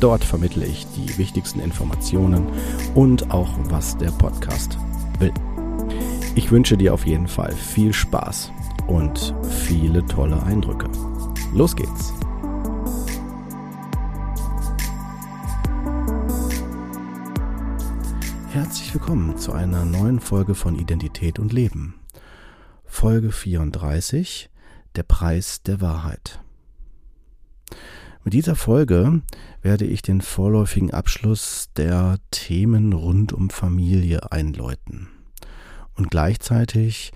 Dort vermittle ich die wichtigsten Informationen und auch, was der Podcast will. Ich wünsche dir auf jeden Fall viel Spaß und viele tolle Eindrücke. Los geht's! Herzlich willkommen zu einer neuen Folge von Identität und Leben. Folge 34 Der Preis der Wahrheit. Mit dieser Folge werde ich den vorläufigen Abschluss der Themen rund um Familie einläuten und gleichzeitig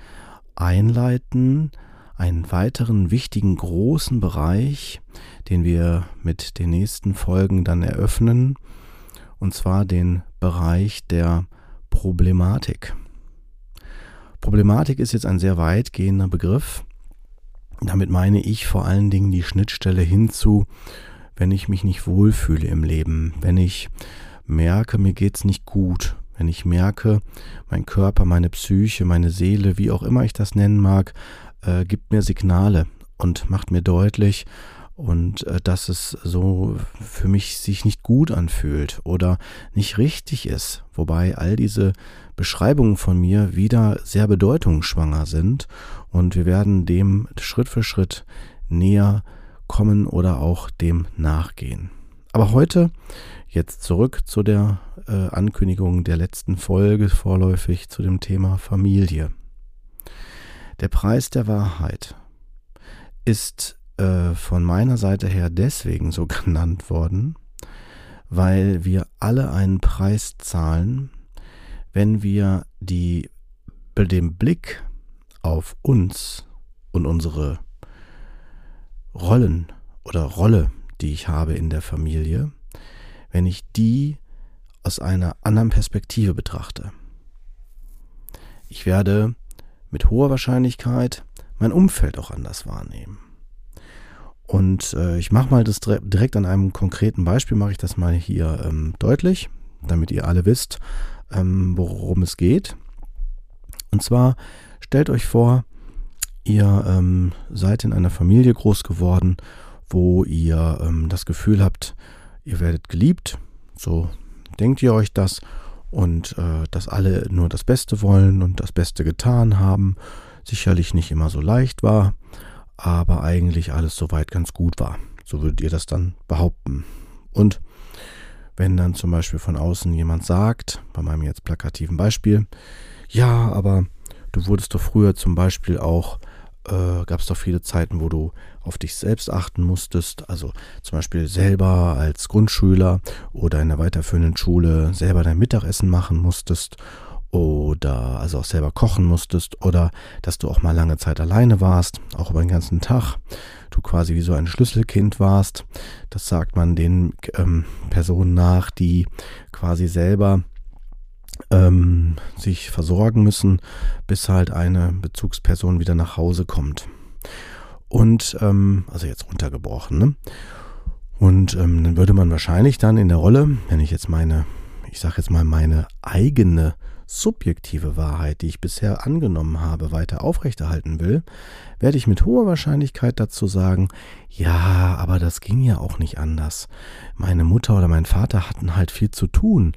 einleiten einen weiteren wichtigen großen Bereich, den wir mit den nächsten Folgen dann eröffnen, und zwar den Bereich der Problematik. Problematik ist jetzt ein sehr weitgehender Begriff. Damit meine ich vor allen Dingen die Schnittstelle hinzu, wenn ich mich nicht wohlfühle im Leben, wenn ich merke, mir geht's nicht gut, wenn ich merke, mein Körper, meine Psyche, meine Seele, wie auch immer ich das nennen mag, äh, gibt mir Signale und macht mir deutlich, und äh, dass es so für mich sich nicht gut anfühlt oder nicht richtig ist, wobei all diese Beschreibungen von mir wieder sehr bedeutungsschwanger sind und wir werden dem Schritt für Schritt näher kommen oder auch dem nachgehen. Aber heute jetzt zurück zu der äh, Ankündigung der letzten Folge vorläufig zu dem Thema Familie. Der Preis der Wahrheit ist äh, von meiner Seite her deswegen so genannt worden, weil wir alle einen Preis zahlen, wenn wir die, den Blick auf uns und unsere Rollen oder Rolle, die ich habe in der Familie, wenn ich die aus einer anderen Perspektive betrachte. Ich werde mit hoher Wahrscheinlichkeit mein Umfeld auch anders wahrnehmen. Und äh, ich mache mal das direkt an einem konkreten Beispiel, mache ich das mal hier ähm, deutlich, damit ihr alle wisst, ähm, worum es geht. Und zwar stellt euch vor, ihr ähm, seid in einer Familie groß geworden, wo ihr ähm, das Gefühl habt, ihr werdet geliebt, so denkt ihr euch das und äh, dass alle nur das Beste wollen und das Beste getan haben, sicherlich nicht immer so leicht war aber eigentlich alles soweit ganz gut war. So würdet ihr das dann behaupten. Und wenn dann zum Beispiel von außen jemand sagt, bei meinem jetzt plakativen Beispiel, ja, aber du wurdest doch früher zum Beispiel auch, äh, gab es doch viele Zeiten, wo du auf dich selbst achten musstest, also zum Beispiel selber als Grundschüler oder in der weiterführenden Schule selber dein Mittagessen machen musstest oder also auch selber kochen musstest oder dass du auch mal lange Zeit alleine warst, auch über den ganzen Tag, du quasi wie so ein Schlüsselkind warst. Das sagt man den ähm, Personen nach, die quasi selber ähm, sich versorgen müssen, bis halt eine Bezugsperson wieder nach Hause kommt. Und ähm, also jetzt runtergebrochen, ne? Und ähm, dann würde man wahrscheinlich dann in der Rolle, wenn ich jetzt meine, ich sage jetzt mal meine eigene subjektive Wahrheit, die ich bisher angenommen habe, weiter aufrechterhalten will, werde ich mit hoher Wahrscheinlichkeit dazu sagen, ja, aber das ging ja auch nicht anders. Meine Mutter oder mein Vater hatten halt viel zu tun.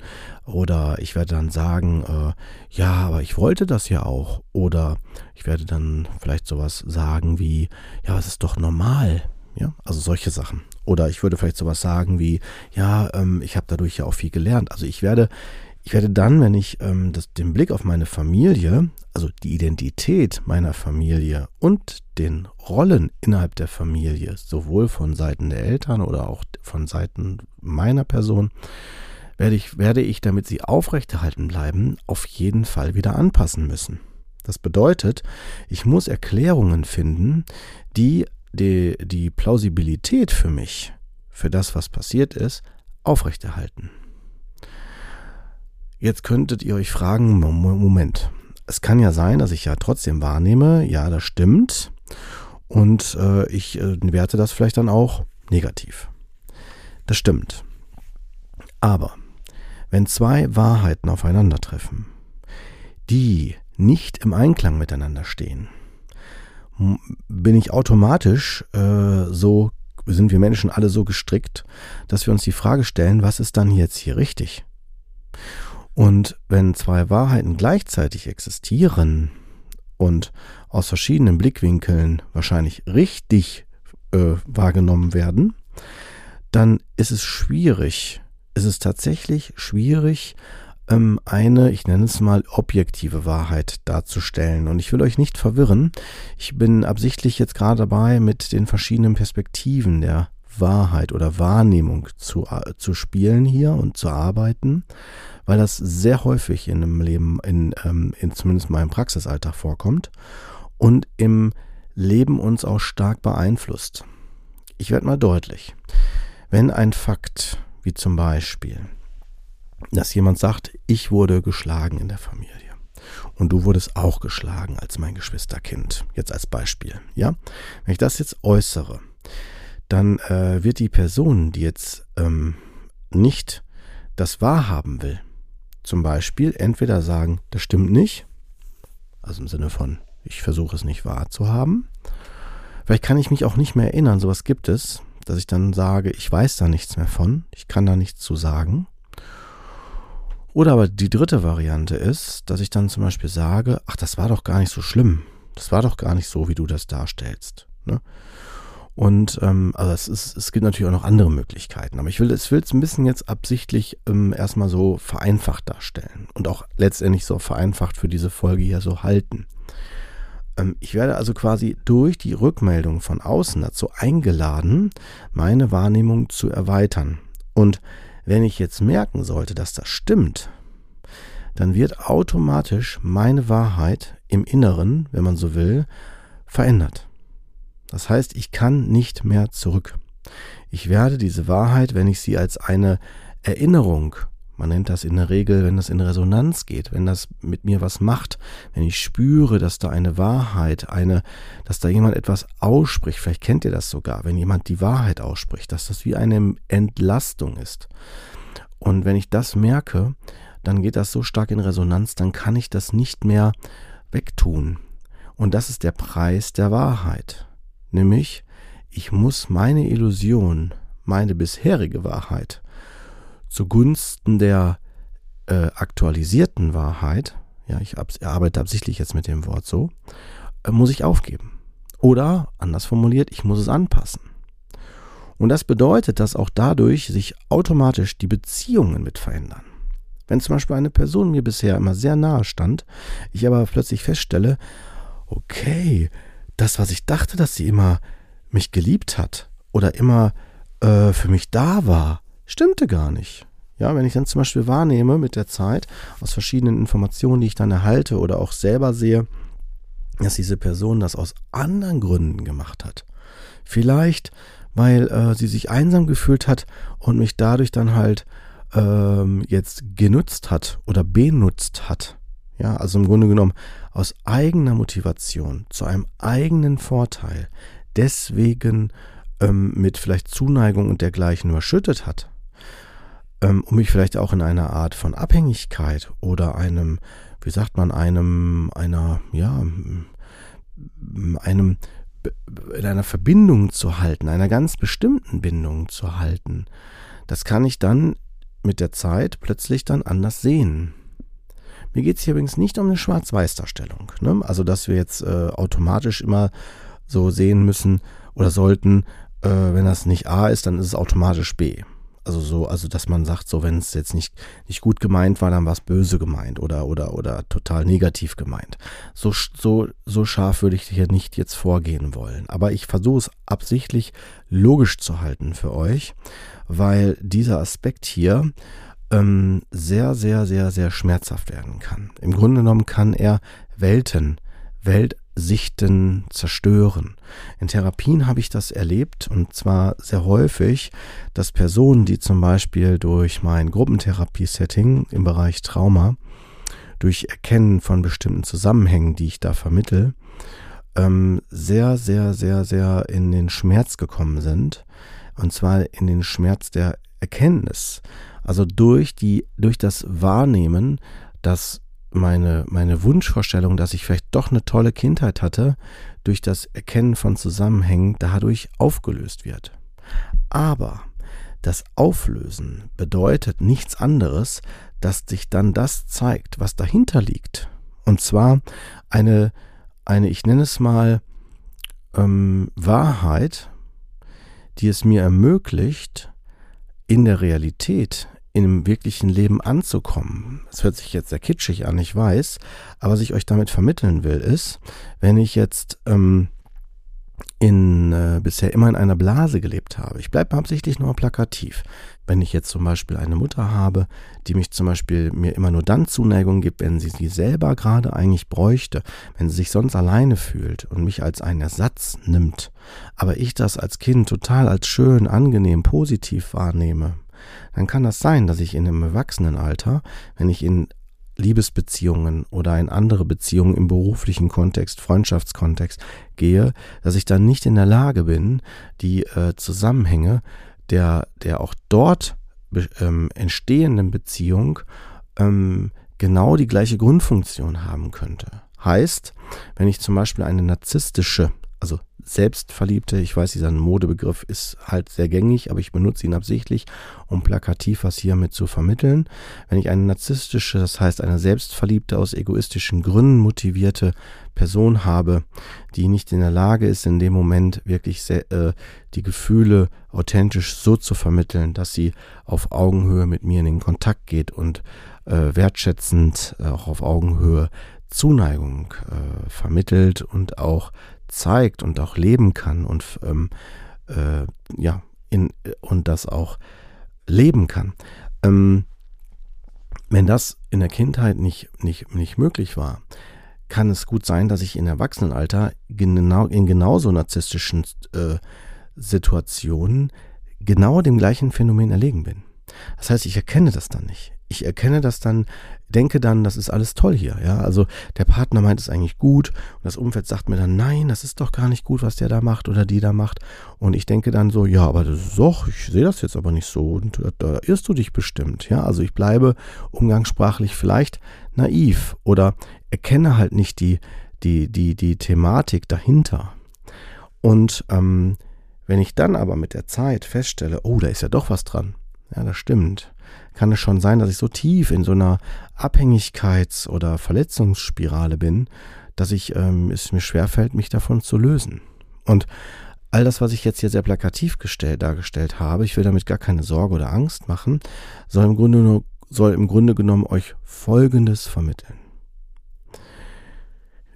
Oder ich werde dann sagen, äh, ja, aber ich wollte das ja auch. Oder ich werde dann vielleicht sowas sagen wie, ja, es ist doch normal. Ja, also solche Sachen. Oder ich würde vielleicht sowas sagen wie, ja, ähm, ich habe dadurch ja auch viel gelernt. Also ich werde ich werde dann, wenn ich ähm, das, den Blick auf meine Familie, also die Identität meiner Familie und den Rollen innerhalb der Familie, sowohl von Seiten der Eltern oder auch von Seiten meiner Person, werde ich, werde ich, damit sie aufrechterhalten bleiben, auf jeden Fall wieder anpassen müssen. Das bedeutet, ich muss Erklärungen finden, die die, die Plausibilität für mich für das, was passiert ist, aufrechterhalten. Jetzt könntet ihr euch fragen, Moment, es kann ja sein, dass ich ja trotzdem wahrnehme, ja, das stimmt. Und äh, ich äh, werte das vielleicht dann auch negativ. Das stimmt. Aber wenn zwei Wahrheiten aufeinandertreffen, die nicht im Einklang miteinander stehen, bin ich automatisch äh, so, sind wir Menschen alle so gestrickt, dass wir uns die Frage stellen, was ist dann jetzt hier richtig? Und wenn zwei Wahrheiten gleichzeitig existieren und aus verschiedenen Blickwinkeln wahrscheinlich richtig äh, wahrgenommen werden, dann ist es schwierig, ist es tatsächlich schwierig, ähm, eine, ich nenne es mal, objektive Wahrheit darzustellen. Und ich will euch nicht verwirren. Ich bin absichtlich jetzt gerade dabei, mit den verschiedenen Perspektiven der Wahrheit oder Wahrnehmung zu, äh, zu spielen hier und zu arbeiten, weil das sehr häufig in einem Leben, in, ähm, in zumindest meinem Praxisalltag vorkommt und im Leben uns auch stark beeinflusst. Ich werde mal deutlich. Wenn ein Fakt, wie zum Beispiel, dass jemand sagt, ich wurde geschlagen in der Familie und du wurdest auch geschlagen als mein Geschwisterkind, jetzt als Beispiel, ja? Wenn ich das jetzt äußere, dann äh, wird die Person, die jetzt ähm, nicht das wahrhaben will, zum Beispiel entweder sagen, das stimmt nicht, also im Sinne von, ich versuche es nicht wahrzuhaben. Vielleicht kann ich mich auch nicht mehr erinnern, sowas gibt es, dass ich dann sage, ich weiß da nichts mehr von, ich kann da nichts zu sagen. Oder aber die dritte Variante ist, dass ich dann zum Beispiel sage, ach, das war doch gar nicht so schlimm. Das war doch gar nicht so, wie du das darstellst. Ne? Und ähm, also es, ist, es gibt natürlich auch noch andere Möglichkeiten. Aber ich will es ein bisschen jetzt absichtlich ähm, erstmal so vereinfacht darstellen und auch letztendlich so vereinfacht für diese Folge hier so halten. Ähm, ich werde also quasi durch die Rückmeldung von außen dazu eingeladen, meine Wahrnehmung zu erweitern. Und wenn ich jetzt merken sollte, dass das stimmt, dann wird automatisch meine Wahrheit im Inneren, wenn man so will, verändert. Das heißt, ich kann nicht mehr zurück. Ich werde diese Wahrheit, wenn ich sie als eine Erinnerung, man nennt das in der Regel, wenn das in Resonanz geht, wenn das mit mir was macht, wenn ich spüre, dass da eine Wahrheit, eine, dass da jemand etwas ausspricht, vielleicht kennt ihr das sogar, wenn jemand die Wahrheit ausspricht, dass das wie eine Entlastung ist. Und wenn ich das merke, dann geht das so stark in Resonanz, dann kann ich das nicht mehr wegtun. Und das ist der Preis der Wahrheit. Nämlich, ich muss meine Illusion, meine bisherige Wahrheit zugunsten der äh, aktualisierten Wahrheit, ja, ich arbeite absichtlich jetzt mit dem Wort so, äh, muss ich aufgeben. Oder, anders formuliert, ich muss es anpassen. Und das bedeutet, dass auch dadurch sich automatisch die Beziehungen mit verändern. Wenn zum Beispiel eine Person mir bisher immer sehr nahe stand, ich aber plötzlich feststelle, okay, das, was ich dachte, dass sie immer mich geliebt hat oder immer äh, für mich da war, stimmte gar nicht. Ja, wenn ich dann zum Beispiel wahrnehme mit der Zeit aus verschiedenen Informationen, die ich dann erhalte oder auch selber sehe, dass diese Person das aus anderen Gründen gemacht hat. Vielleicht, weil äh, sie sich einsam gefühlt hat und mich dadurch dann halt ähm, jetzt genutzt hat oder benutzt hat. Ja, also im Grunde genommen aus eigener Motivation zu einem eigenen Vorteil deswegen ähm, mit vielleicht Zuneigung und dergleichen überschüttet hat, ähm, um mich vielleicht auch in einer Art von Abhängigkeit oder einem, wie sagt man, einem, einer, ja, einem, in einer Verbindung zu halten, einer ganz bestimmten Bindung zu halten, das kann ich dann mit der Zeit plötzlich dann anders sehen. Mir geht es hier übrigens nicht um eine Schwarz-Weiß-Darstellung. Ne? Also, dass wir jetzt äh, automatisch immer so sehen müssen oder sollten, äh, wenn das nicht A ist, dann ist es automatisch B. Also so, also dass man sagt, so wenn es jetzt nicht, nicht gut gemeint war, dann war es böse gemeint oder, oder, oder total negativ gemeint. So, so, so scharf würde ich hier nicht jetzt vorgehen wollen. Aber ich versuche es absichtlich logisch zu halten für euch, weil dieser Aspekt hier ähm, sehr, sehr, sehr, sehr schmerzhaft werden kann. Im Grunde genommen kann er Welten, Welt, Sichten zerstören. In Therapien habe ich das erlebt und zwar sehr häufig, dass Personen, die zum Beispiel durch mein Gruppentherapie-Setting im Bereich Trauma, durch Erkennen von bestimmten Zusammenhängen, die ich da vermittel, ähm, sehr, sehr, sehr, sehr in den Schmerz gekommen sind. Und zwar in den Schmerz der Erkenntnis. Also durch die, durch das Wahrnehmen, dass meine, meine Wunschvorstellung, dass ich vielleicht doch eine tolle Kindheit hatte, durch das Erkennen von Zusammenhängen dadurch aufgelöst wird. Aber das Auflösen bedeutet nichts anderes, dass sich dann das zeigt, was dahinter liegt. Und zwar eine, eine ich nenne es mal, ähm, Wahrheit, die es mir ermöglicht, in der Realität im wirklichen Leben anzukommen. Das hört sich jetzt sehr kitschig an, ich weiß, aber was ich euch damit vermitteln will, ist, wenn ich jetzt ähm, in, äh, bisher immer in einer Blase gelebt habe. Ich bleibe absichtlich nur plakativ. Wenn ich jetzt zum Beispiel eine Mutter habe, die mich zum Beispiel mir immer nur dann Zuneigung gibt, wenn sie sie selber gerade eigentlich bräuchte, wenn sie sich sonst alleine fühlt und mich als einen Ersatz nimmt, aber ich das als Kind total als schön, angenehm, positiv wahrnehme, dann kann das sein, dass ich in einem Erwachsenenalter, wenn ich in Liebesbeziehungen oder in andere Beziehungen im beruflichen Kontext, Freundschaftskontext gehe, dass ich dann nicht in der Lage bin, die äh, Zusammenhänge der, der auch dort ähm, entstehenden Beziehung ähm, genau die gleiche Grundfunktion haben könnte. Heißt, wenn ich zum Beispiel eine narzisstische, also Selbstverliebte, ich weiß, dieser Modebegriff ist halt sehr gängig, aber ich benutze ihn absichtlich, um plakativ was hiermit zu vermitteln. Wenn ich eine narzisstische, das heißt eine selbstverliebte, aus egoistischen Gründen motivierte Person habe, die nicht in der Lage ist, in dem Moment wirklich sehr, äh, die Gefühle authentisch so zu vermitteln, dass sie auf Augenhöhe mit mir in den Kontakt geht und äh, wertschätzend äh, auch auf Augenhöhe Zuneigung äh, vermittelt und auch zeigt und auch leben kann und ähm, äh, ja in, und das auch leben kann. Ähm, wenn das in der Kindheit nicht, nicht, nicht möglich war, kann es gut sein, dass ich in Erwachsenenalter genau, in genauso narzisstischen äh, Situationen genau dem gleichen Phänomen erlegen bin. Das heißt, ich erkenne das dann nicht. Ich erkenne das dann denke dann, das ist alles toll hier. Ja, also der Partner meint es eigentlich gut und das Umfeld sagt mir dann, nein, das ist doch gar nicht gut, was der da macht oder die da macht. Und ich denke dann so, ja, aber das ist doch, ich sehe das jetzt aber nicht so und da irrst du dich bestimmt. Ja, also ich bleibe umgangssprachlich vielleicht naiv oder erkenne halt nicht die, die, die, die Thematik dahinter. Und ähm, wenn ich dann aber mit der Zeit feststelle, oh, da ist ja doch was dran. Ja, das stimmt kann es schon sein, dass ich so tief in so einer Abhängigkeits- oder Verletzungsspirale bin, dass ich ähm, es mir schwerfällt, mich davon zu lösen. Und all das, was ich jetzt hier sehr plakativ gestellt, dargestellt habe, ich will damit gar keine Sorge oder Angst machen, soll im Grunde, nur, soll im Grunde genommen euch Folgendes vermitteln.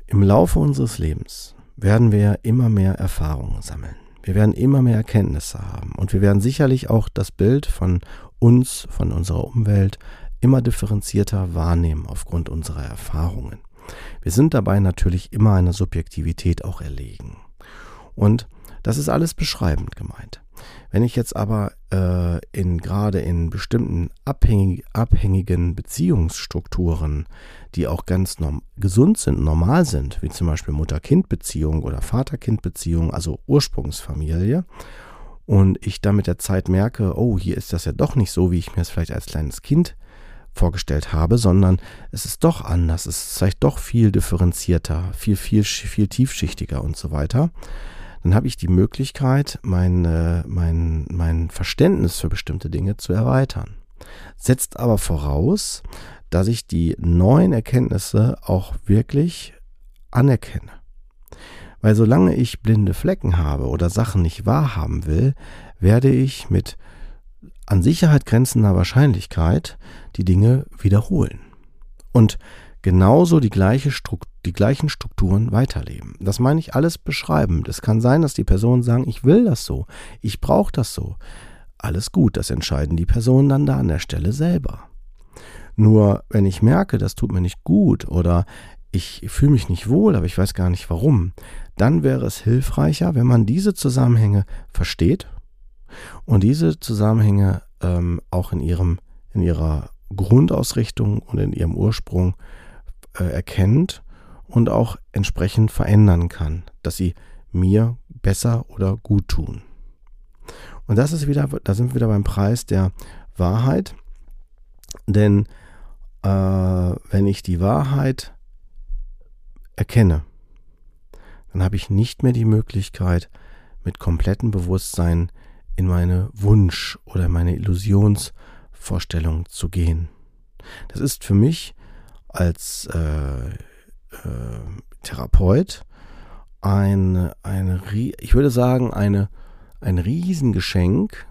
Im Laufe unseres Lebens werden wir immer mehr Erfahrungen sammeln. Wir werden immer mehr Erkenntnisse haben und wir werden sicherlich auch das Bild von uns, von unserer Umwelt immer differenzierter wahrnehmen aufgrund unserer Erfahrungen. Wir sind dabei natürlich immer einer Subjektivität auch erlegen. Und das ist alles beschreibend gemeint. Wenn ich jetzt aber äh, in gerade in bestimmten abhängig, abhängigen Beziehungsstrukturen, die auch ganz norm, gesund sind, normal sind, wie zum Beispiel Mutter-Kind-Beziehung oder Vater-Kind-Beziehung, also Ursprungsfamilie, und ich dann mit der Zeit merke, oh, hier ist das ja doch nicht so, wie ich mir es vielleicht als kleines Kind vorgestellt habe, sondern es ist doch anders, es ist vielleicht doch viel differenzierter, viel, viel, viel tiefschichtiger und so weiter. Dann habe ich die Möglichkeit, mein, äh, mein, mein Verständnis für bestimmte Dinge zu erweitern. Setzt aber voraus, dass ich die neuen Erkenntnisse auch wirklich anerkenne. Weil solange ich blinde Flecken habe oder Sachen nicht wahrhaben will, werde ich mit an Sicherheit grenzender Wahrscheinlichkeit die Dinge wiederholen. Und genauso die, gleiche die gleichen Strukturen weiterleben. Das meine ich alles beschreibend. Es kann sein, dass die Personen sagen, ich will das so, ich brauche das so. Alles gut, das entscheiden die Personen dann da an der Stelle selber. Nur wenn ich merke, das tut mir nicht gut oder ich fühle mich nicht wohl, aber ich weiß gar nicht warum, dann wäre es hilfreicher, wenn man diese Zusammenhänge versteht und diese Zusammenhänge ähm, auch in ihrem in ihrer Grundausrichtung und in ihrem Ursprung äh, erkennt und auch entsprechend verändern kann, dass sie mir besser oder gut tun. Und das ist wieder, da sind wir wieder beim Preis der Wahrheit, denn äh, wenn ich die Wahrheit erkenne, dann habe ich nicht mehr die Möglichkeit, mit komplettem Bewusstsein in meine Wunsch- oder meine Illusionsvorstellung zu gehen. Das ist für mich als äh, äh, Therapeut ein, eine, ich würde sagen, eine, ein Riesengeschenk,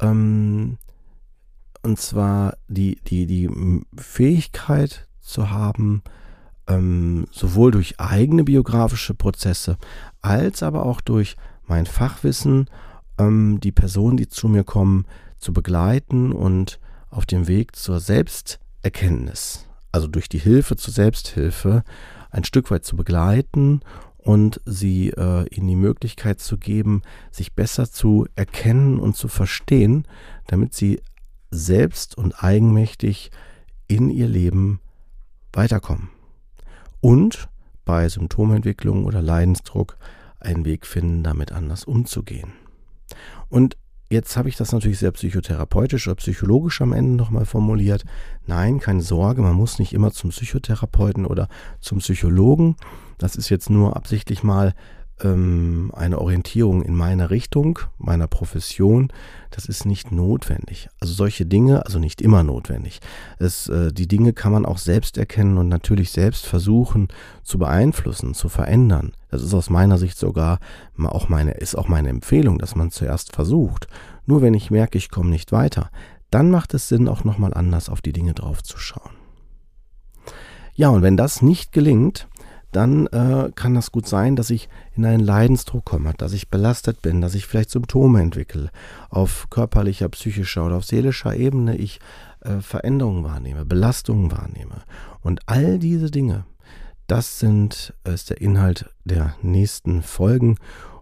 ähm, und zwar die, die, die Fähigkeit zu haben, ähm, sowohl durch eigene biografische Prozesse als aber auch durch mein Fachwissen ähm, die Personen, die zu mir kommen, zu begleiten und auf dem Weg zur Selbsterkenntnis, also durch die Hilfe zur Selbsthilfe, ein Stück weit zu begleiten und sie äh, ihnen die Möglichkeit zu geben, sich besser zu erkennen und zu verstehen, damit sie selbst und eigenmächtig in ihr Leben weiterkommen. Und bei Symptomentwicklung oder Leidensdruck einen Weg finden, damit anders umzugehen. Und jetzt habe ich das natürlich sehr psychotherapeutisch oder psychologisch am Ende nochmal formuliert. Nein, keine Sorge, man muss nicht immer zum Psychotherapeuten oder zum Psychologen. Das ist jetzt nur absichtlich mal ähm, eine Orientierung in meiner Richtung, meiner Profession, das ist nicht notwendig. Also solche Dinge, also nicht immer notwendig. Es, äh, die Dinge kann man auch selbst erkennen und natürlich selbst versuchen zu beeinflussen, zu verändern. Das ist aus meiner Sicht sogar auch meine, ist auch meine Empfehlung, dass man zuerst versucht. Nur wenn ich merke, ich komme nicht weiter, dann macht es Sinn, auch nochmal anders auf die Dinge draufzuschauen. Ja, und wenn das nicht gelingt, dann äh, kann das gut sein, dass ich in einen Leidensdruck komme, dass ich belastet bin, dass ich vielleicht Symptome entwickle. Auf körperlicher, psychischer oder auf seelischer Ebene ich äh, Veränderungen wahrnehme, Belastungen wahrnehme. Und all diese Dinge, das sind, äh, ist der Inhalt der nächsten Folgen.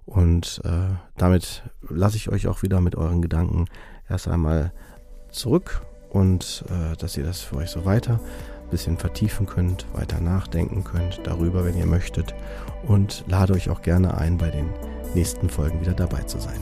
Und äh, damit lasse ich euch auch wieder mit euren Gedanken erst einmal zurück und äh, dass ihr das für euch so weiter bisschen vertiefen könnt, weiter nachdenken könnt darüber, wenn ihr möchtet. Und lade euch auch gerne ein, bei den nächsten Folgen wieder dabei zu sein.